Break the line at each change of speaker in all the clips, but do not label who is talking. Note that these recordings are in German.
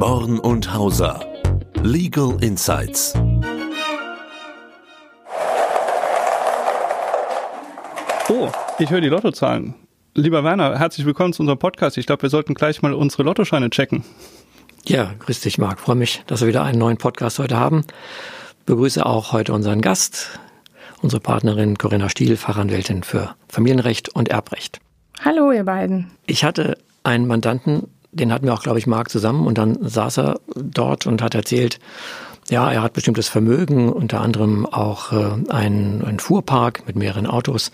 Born und Hauser. Legal Insights.
Oh, ich höre die Lottozahlen. Lieber Werner, herzlich willkommen zu unserem Podcast. Ich glaube, wir sollten gleich mal unsere Lottoscheine checken.
Ja, grüß dich, Marc. Freue mich, dass wir wieder einen neuen Podcast heute haben. Begrüße auch heute unseren Gast, unsere Partnerin Corinna Stiel, Fachanwältin für Familienrecht und Erbrecht.
Hallo, ihr beiden.
Ich hatte einen Mandanten, den hatten wir auch, glaube ich, Marc zusammen und dann saß er dort und hat erzählt, ja, er hat bestimmtes Vermögen, unter anderem auch äh, einen, Fuhrpark mit mehreren Autos.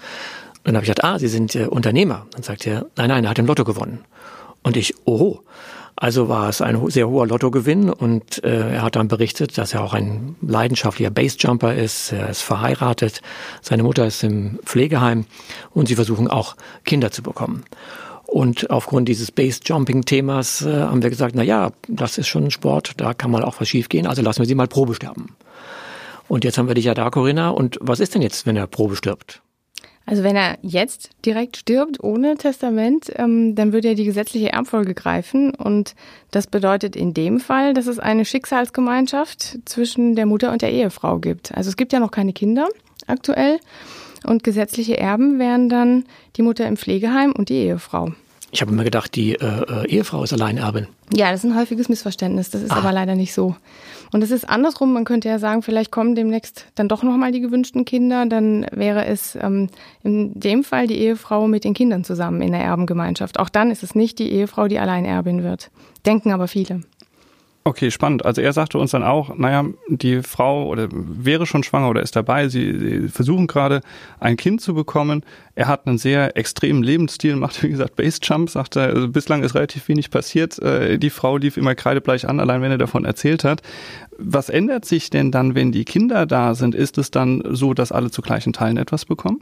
Und dann habe ich gesagt, ah, Sie sind äh, Unternehmer. Dann sagt er, nein, nein, er hat im Lotto gewonnen. Und ich, oh, also war es ein sehr hoher Lottogewinn und äh, er hat dann berichtet, dass er auch ein leidenschaftlicher Basejumper ist. Er ist verheiratet, seine Mutter ist im Pflegeheim und sie versuchen auch Kinder zu bekommen. Und aufgrund dieses Base-Jumping-Themas äh, haben wir gesagt, na ja, das ist schon ein Sport, da kann mal auch was schiefgehen, also lassen wir sie mal Probe sterben. Und jetzt haben wir dich ja da, Corinna. Und was ist denn jetzt, wenn er Probe stirbt?
Also wenn er jetzt direkt stirbt ohne Testament, ähm, dann würde ja die gesetzliche Erbfolge greifen. Und das bedeutet in dem Fall, dass es eine Schicksalsgemeinschaft zwischen der Mutter und der Ehefrau gibt. Also es gibt ja noch keine Kinder aktuell. Und gesetzliche Erben wären dann die Mutter im Pflegeheim und die Ehefrau.
Ich habe immer gedacht, die äh, äh, Ehefrau ist Alleinerbin.
Ja, das ist ein häufiges Missverständnis. Das ist ah. aber leider nicht so. Und es ist andersrum. Man könnte ja sagen, vielleicht kommen demnächst dann doch nochmal die gewünschten Kinder. Dann wäre es ähm, in dem Fall die Ehefrau mit den Kindern zusammen in der Erbengemeinschaft. Auch dann ist es nicht die Ehefrau, die Alleinerbin wird. Denken aber viele.
Okay, spannend. Also er sagte uns dann auch, naja, die Frau oder wäre schon schwanger oder ist dabei, sie, sie versuchen gerade ein Kind zu bekommen. Er hat einen sehr extremen Lebensstil, macht wie gesagt Basejump, sagt er, also bislang ist relativ wenig passiert. Äh, die Frau lief immer kreidebleich an, allein wenn er davon erzählt hat. Was ändert sich denn dann, wenn die Kinder da sind? Ist es dann so, dass alle zu gleichen Teilen etwas bekommen?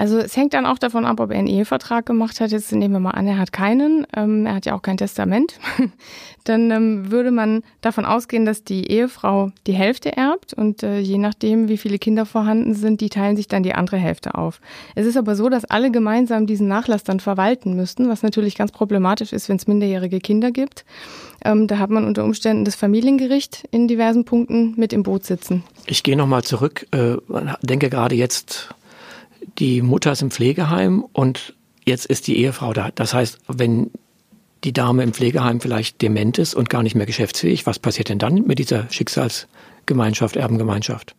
Also es hängt dann auch davon ab, ob er einen Ehevertrag gemacht hat. Jetzt nehmen wir mal an, er hat keinen. Ähm, er hat ja auch kein Testament. dann ähm, würde man davon ausgehen, dass die Ehefrau die Hälfte erbt und äh, je nachdem, wie viele Kinder vorhanden sind, die teilen sich dann die andere Hälfte auf. Es ist aber so, dass alle gemeinsam diesen Nachlass dann verwalten müssten, was natürlich ganz problematisch ist, wenn es minderjährige Kinder gibt. Ähm, da hat man unter Umständen das Familiengericht in diversen Punkten mit im Boot sitzen.
Ich gehe nochmal zurück, äh, denke gerade jetzt die Mutter ist im Pflegeheim und jetzt ist die Ehefrau da. Das heißt, wenn die Dame im Pflegeheim vielleicht dement ist und gar nicht mehr geschäftsfähig, was passiert denn dann mit dieser Schicksalsgemeinschaft, Erbengemeinschaft?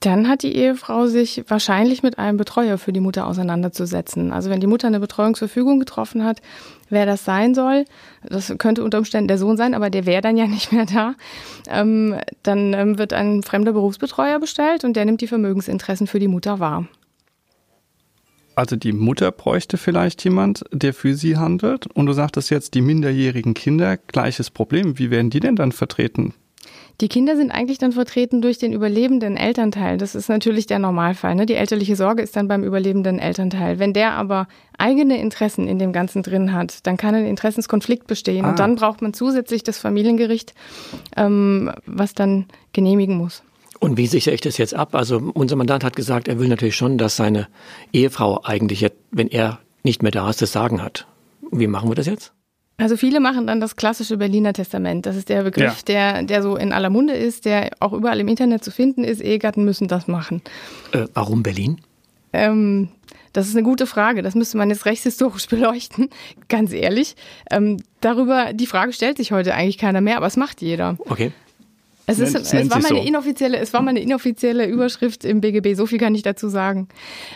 Dann hat die Ehefrau sich wahrscheinlich mit einem Betreuer für die Mutter auseinanderzusetzen. Also wenn die Mutter eine Betreuungsverfügung getroffen hat, wer das sein soll, das könnte unter Umständen der Sohn sein, aber der wäre dann ja nicht mehr da, ähm, dann ähm, wird ein fremder Berufsbetreuer bestellt und der nimmt die Vermögensinteressen für die Mutter wahr.
Also die Mutter bräuchte vielleicht jemand, der für sie handelt. Und du sagtest jetzt, die minderjährigen Kinder, gleiches Problem. Wie werden die denn dann vertreten?
Die Kinder sind eigentlich dann vertreten durch den überlebenden Elternteil. Das ist natürlich der Normalfall. Ne? Die elterliche Sorge ist dann beim überlebenden Elternteil. Wenn der aber eigene Interessen in dem Ganzen drin hat, dann kann ein Interessenskonflikt bestehen. Ah. Und dann braucht man zusätzlich das Familiengericht, ähm, was dann genehmigen muss.
Und wie sichere ich das jetzt ab? Also unser Mandant hat gesagt, er will natürlich schon, dass seine Ehefrau eigentlich, wenn er nicht mehr da ist, das Sagen hat. Wie machen wir das jetzt?
Also viele machen dann das klassische Berliner Testament. Das ist der Begriff, ja. der, der so in aller Munde ist, der auch überall im Internet zu finden ist. Ehegatten müssen das machen.
Äh, warum Berlin?
Ähm, das ist eine gute Frage. Das müsste man jetzt rechtshistorisch beleuchten. Ganz ehrlich. Ähm, darüber, die Frage stellt sich heute eigentlich keiner mehr, aber es macht jeder.
Okay.
Es, ist, es, es war meine so. inoffizielle, es war meine inoffizielle Überschrift im BGB. So viel kann ich dazu sagen.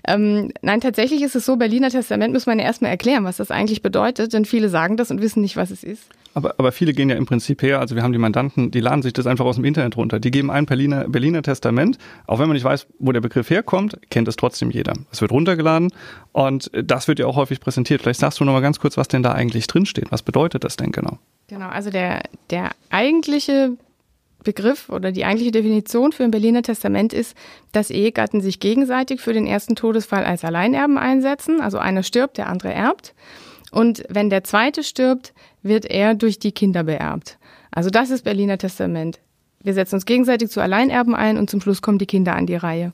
Ähm, nein, tatsächlich ist es so, Berliner Testament muss man ja erstmal erklären, was das eigentlich bedeutet, denn viele sagen das und wissen nicht, was es ist.
Aber, aber viele gehen ja im Prinzip her, also wir haben die Mandanten, die laden sich das einfach aus dem Internet runter. Die geben ein Berliner, Berliner Testament, auch wenn man nicht weiß, wo der Begriff herkommt, kennt es trotzdem jeder. Es wird runtergeladen und das wird ja auch häufig präsentiert. Vielleicht sagst du noch mal ganz kurz, was denn da eigentlich drinsteht. Was bedeutet das denn genau?
Genau, also der, der eigentliche Begriff oder die eigentliche Definition für ein Berliner Testament ist, dass Ehegatten sich gegenseitig für den ersten Todesfall als Alleinerben einsetzen. Also einer stirbt, der andere erbt. Und wenn der zweite stirbt, wird er durch die Kinder beerbt. Also das ist Berliner Testament. Wir setzen uns gegenseitig zu Alleinerben ein und zum Schluss kommen die Kinder an die Reihe.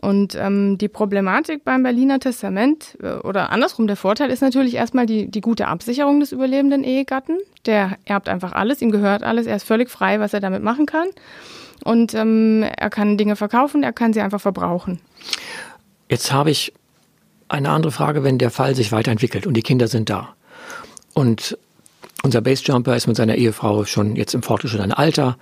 Und ähm, die Problematik beim Berliner Testament äh, oder andersrum der Vorteil ist natürlich erstmal die, die gute Absicherung des überlebenden Ehegatten. Der erbt einfach alles, ihm gehört alles, er ist völlig frei, was er damit machen kann. Und ähm, er kann Dinge verkaufen, er kann sie einfach verbrauchen.
Jetzt habe ich eine andere Frage, wenn der Fall sich weiterentwickelt und die Kinder sind da. Und unser Basejumper ist mit seiner Ehefrau schon jetzt im fortgeschrittenen Alter,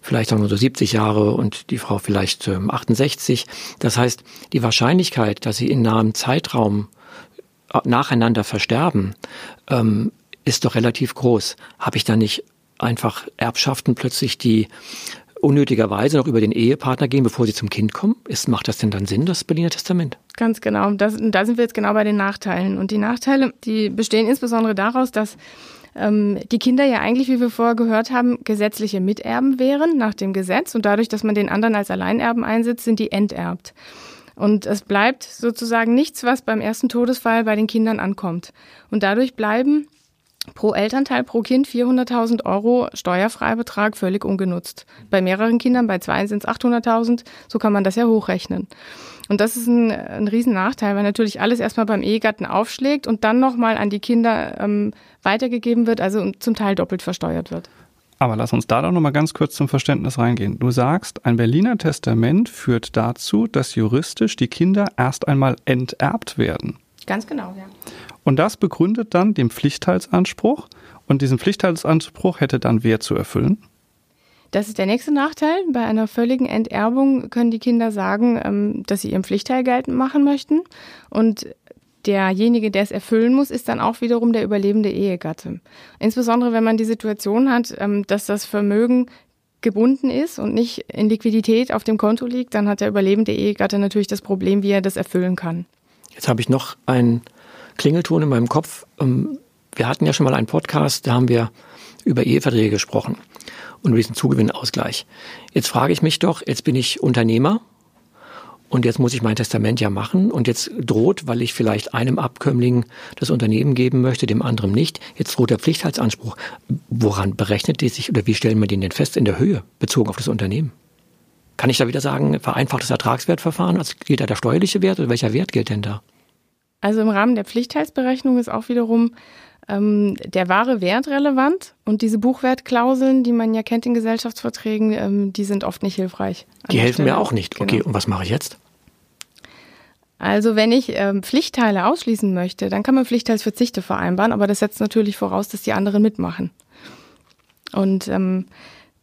vielleicht sagen wir so 70 Jahre und die Frau vielleicht ähm, 68. Das heißt, die Wahrscheinlichkeit, dass sie in nahem Zeitraum äh, nacheinander versterben, ähm, ist doch relativ groß. Habe ich da nicht einfach Erbschaften plötzlich, die unnötigerweise noch über den Ehepartner gehen, bevor sie zum Kind kommen? Ist, macht das denn dann Sinn, das Berliner Testament?
Ganz genau. Das, da sind wir jetzt genau bei den Nachteilen. Und die Nachteile, die bestehen insbesondere daraus, dass ähm, die Kinder ja eigentlich, wie wir vorher gehört haben, gesetzliche Miterben wären nach dem Gesetz und dadurch, dass man den anderen als Alleinerben einsetzt, sind die enterbt. Und es bleibt sozusagen nichts, was beim ersten Todesfall bei den Kindern ankommt. Und dadurch bleiben pro Elternteil pro Kind 400.000 Euro Steuerfreibetrag völlig ungenutzt. Bei mehreren Kindern, bei zwei sind es 800.000, so kann man das ja hochrechnen. Und das ist ein, ein riesen Nachteil, weil natürlich alles erstmal beim Ehegatten aufschlägt und dann nochmal an die Kinder ähm, weitergegeben wird, also zum Teil doppelt versteuert wird.
Aber lass uns da doch nochmal ganz kurz zum Verständnis reingehen. Du sagst, ein Berliner Testament führt dazu, dass juristisch die Kinder erst einmal enterbt werden.
Ganz genau, ja.
Und das begründet dann den Pflichtteilsanspruch. Und diesen Pflichtteilsanspruch hätte dann wer zu erfüllen?
Das ist der nächste Nachteil. Bei einer völligen Enterbung können die Kinder sagen, ähm, dass sie ihren Pflichtteil geltend machen möchten. Und derjenige, der es erfüllen muss, ist dann auch wiederum der überlebende Ehegatte. Insbesondere wenn man die Situation hat, ähm, dass das Vermögen gebunden ist und nicht in Liquidität auf dem Konto liegt, dann hat der überlebende Ehegatte natürlich das Problem, wie er das erfüllen kann.
Jetzt habe ich noch einen Klingelton in meinem Kopf. Ähm, wir hatten ja schon mal einen Podcast, da haben wir über Eheverträge gesprochen und über diesen Zugewinnausgleich. Jetzt frage ich mich doch, jetzt bin ich Unternehmer und jetzt muss ich mein Testament ja machen und jetzt droht, weil ich vielleicht einem Abkömmling das Unternehmen geben möchte, dem anderen nicht, jetzt droht der Pflichtheitsanspruch. Woran berechnet die sich oder wie stellen wir den denn fest in der Höhe bezogen auf das Unternehmen? Kann ich da wieder sagen, vereinfachtes Ertragswertverfahren? Also gilt da der steuerliche Wert oder welcher Wert gilt denn da?
Also im Rahmen der Pflichtheitsberechnung ist auch wiederum ähm, der wahre Wert relevant und diese Buchwertklauseln, die man ja kennt in Gesellschaftsverträgen, ähm, die sind oft nicht hilfreich.
Die helfen Stelle. mir auch nicht. Okay, genau. und was mache ich jetzt?
Also wenn ich ähm, Pflichtteile ausschließen möchte, dann kann man Pflichtteilsverzichte vereinbaren, aber das setzt natürlich voraus, dass die anderen mitmachen. Und ähm,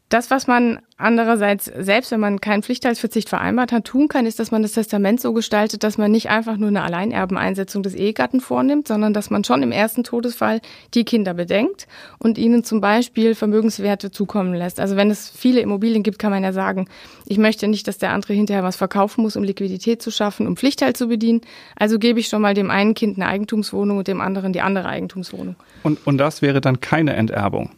das, was man andererseits, selbst wenn man keinen Pflichtteilsverzicht vereinbart hat, tun kann, ist, dass man das Testament so gestaltet, dass man nicht einfach nur eine Alleinerbeneinsetzung des Ehegatten vornimmt, sondern dass man schon im ersten Todesfall die Kinder bedenkt und ihnen zum Beispiel Vermögenswerte zukommen lässt. Also wenn es viele Immobilien gibt, kann man ja sagen, ich möchte nicht, dass der andere hinterher was verkaufen muss, um Liquidität zu schaffen, um Pflichtteil zu bedienen. Also gebe ich schon mal dem einen Kind eine Eigentumswohnung und dem anderen die andere Eigentumswohnung.
Und, und das wäre dann keine Enterbung?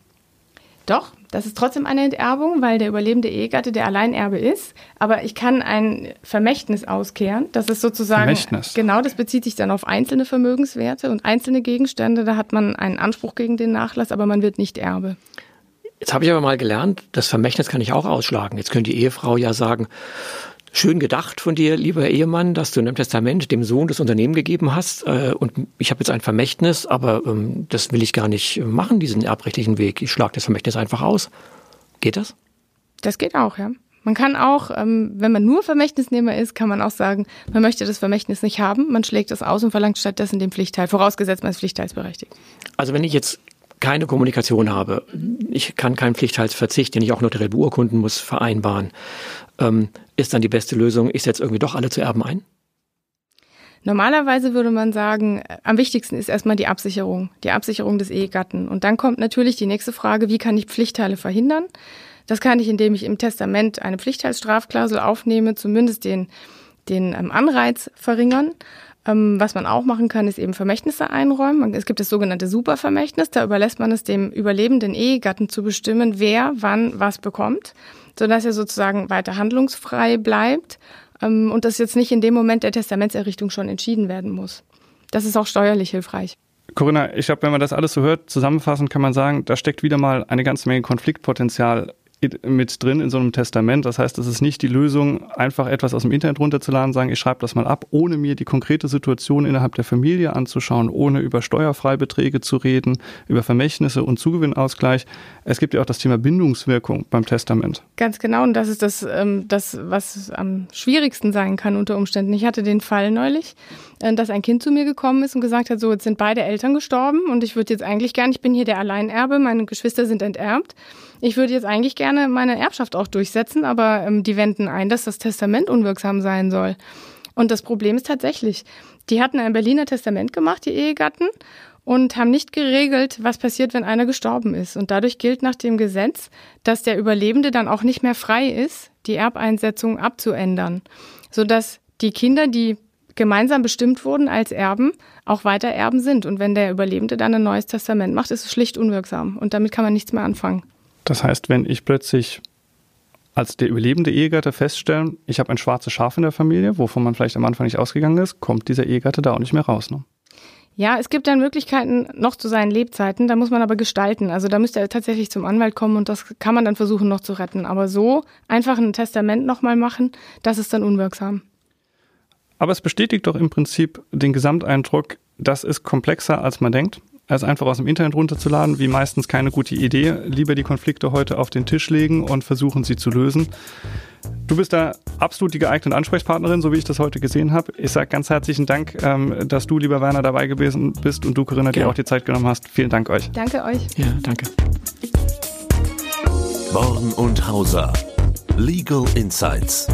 Doch, das ist trotzdem eine Enterbung, weil der überlebende Ehegatte der Alleinerbe ist. Aber ich kann ein Vermächtnis auskehren. Das ist sozusagen.
Vermächtnis.
Genau, das bezieht sich dann auf einzelne Vermögenswerte und einzelne Gegenstände. Da hat man einen Anspruch gegen den Nachlass, aber man wird nicht Erbe.
Jetzt habe ich aber mal gelernt, das Vermächtnis kann ich auch ausschlagen. Jetzt könnte die Ehefrau ja sagen, Schön gedacht von dir, lieber Ehemann, dass du in einem Testament dem Sohn das Unternehmen gegeben hast. Äh, und ich habe jetzt ein Vermächtnis, aber ähm, das will ich gar nicht machen, diesen erbrechtlichen Weg. Ich schlage das Vermächtnis einfach aus. Geht das?
Das geht auch, ja. Man kann auch, ähm, wenn man nur Vermächtnisnehmer ist, kann man auch sagen, man möchte das Vermächtnis nicht haben, man schlägt es aus und verlangt stattdessen den Pflichtteil, vorausgesetzt man ist pflichtteilsberechtigt.
Also wenn ich jetzt keine Kommunikation habe, ich kann keinen Pflichtteilsverzicht, den ich auch notariell beurkunden muss, vereinbaren, ähm, ist dann die beste Lösung, ich setze irgendwie doch alle zu Erben ein?
Normalerweise würde man sagen, am wichtigsten ist erstmal die Absicherung, die Absicherung des Ehegatten. Und dann kommt natürlich die nächste Frage, wie kann ich Pflichtteile verhindern? Das kann ich, indem ich im Testament eine Pflichtteilsstrafklausel aufnehme, zumindest den, den ähm, Anreiz verringern. Ähm, was man auch machen kann, ist eben Vermächtnisse einräumen. Es gibt das sogenannte Supervermächtnis. Da überlässt man es dem überlebenden Ehegatten zu bestimmen, wer wann was bekommt sodass er sozusagen weiter handlungsfrei bleibt ähm, und das jetzt nicht in dem Moment der Testamentserrichtung schon entschieden werden muss. Das ist auch steuerlich hilfreich.
Corinna, ich glaube, wenn man das alles so hört, zusammenfassend kann man sagen, da steckt wieder mal eine ganze Menge Konfliktpotenzial steht mit drin in so einem Testament. Das heißt, es ist nicht die Lösung, einfach etwas aus dem Internet runterzuladen, sagen, ich schreibe das mal ab, ohne mir die konkrete Situation innerhalb der Familie anzuschauen, ohne über Steuerfreibeträge zu reden, über Vermächtnisse und Zugewinnausgleich. Es gibt ja auch das Thema Bindungswirkung beim Testament.
Ganz genau, und das ist das, ähm, das was am schwierigsten sein kann unter Umständen. Ich hatte den Fall neulich, äh, dass ein Kind zu mir gekommen ist und gesagt hat, so, jetzt sind beide Eltern gestorben und ich würde jetzt eigentlich gerne, ich bin hier der Alleinerbe, meine Geschwister sind enterbt. Ich würde jetzt eigentlich gerne meine Erbschaft auch durchsetzen, aber ähm, die wenden ein, dass das Testament unwirksam sein soll. Und das Problem ist tatsächlich, die hatten ein Berliner Testament gemacht, die Ehegatten, und haben nicht geregelt, was passiert, wenn einer gestorben ist. Und dadurch gilt nach dem Gesetz, dass der Überlebende dann auch nicht mehr frei ist, die Erbeinsetzung abzuändern, sodass die Kinder, die gemeinsam bestimmt wurden als Erben, auch weiter Erben sind. Und wenn der Überlebende dann ein neues Testament macht, ist es schlicht unwirksam. Und damit kann man nichts mehr anfangen.
Das heißt, wenn ich plötzlich als der überlebende Ehegatte feststelle, ich habe ein schwarzes Schaf in der Familie, wovon man vielleicht am Anfang nicht ausgegangen ist, kommt dieser Ehegatte da auch nicht mehr raus. Ne?
Ja, es gibt dann Möglichkeiten noch zu seinen Lebzeiten, da muss man aber gestalten. Also da müsste er tatsächlich zum Anwalt kommen und das kann man dann versuchen noch zu retten. Aber so einfach ein Testament nochmal machen, das ist dann unwirksam.
Aber es bestätigt doch im Prinzip den Gesamteindruck, das ist komplexer als man denkt. Es einfach aus dem Internet runterzuladen, wie meistens keine gute Idee. Lieber die Konflikte heute auf den Tisch legen und versuchen sie zu lösen. Du bist da absolut die geeignete Ansprechpartnerin, so wie ich das heute gesehen habe. Ich sage ganz herzlichen Dank, ähm, dass du, lieber Werner, dabei gewesen bist und du, Corinna, dir auch die Zeit genommen hast. Vielen Dank euch.
Danke euch.
Ja, danke.
Born und Hauser. Legal Insights.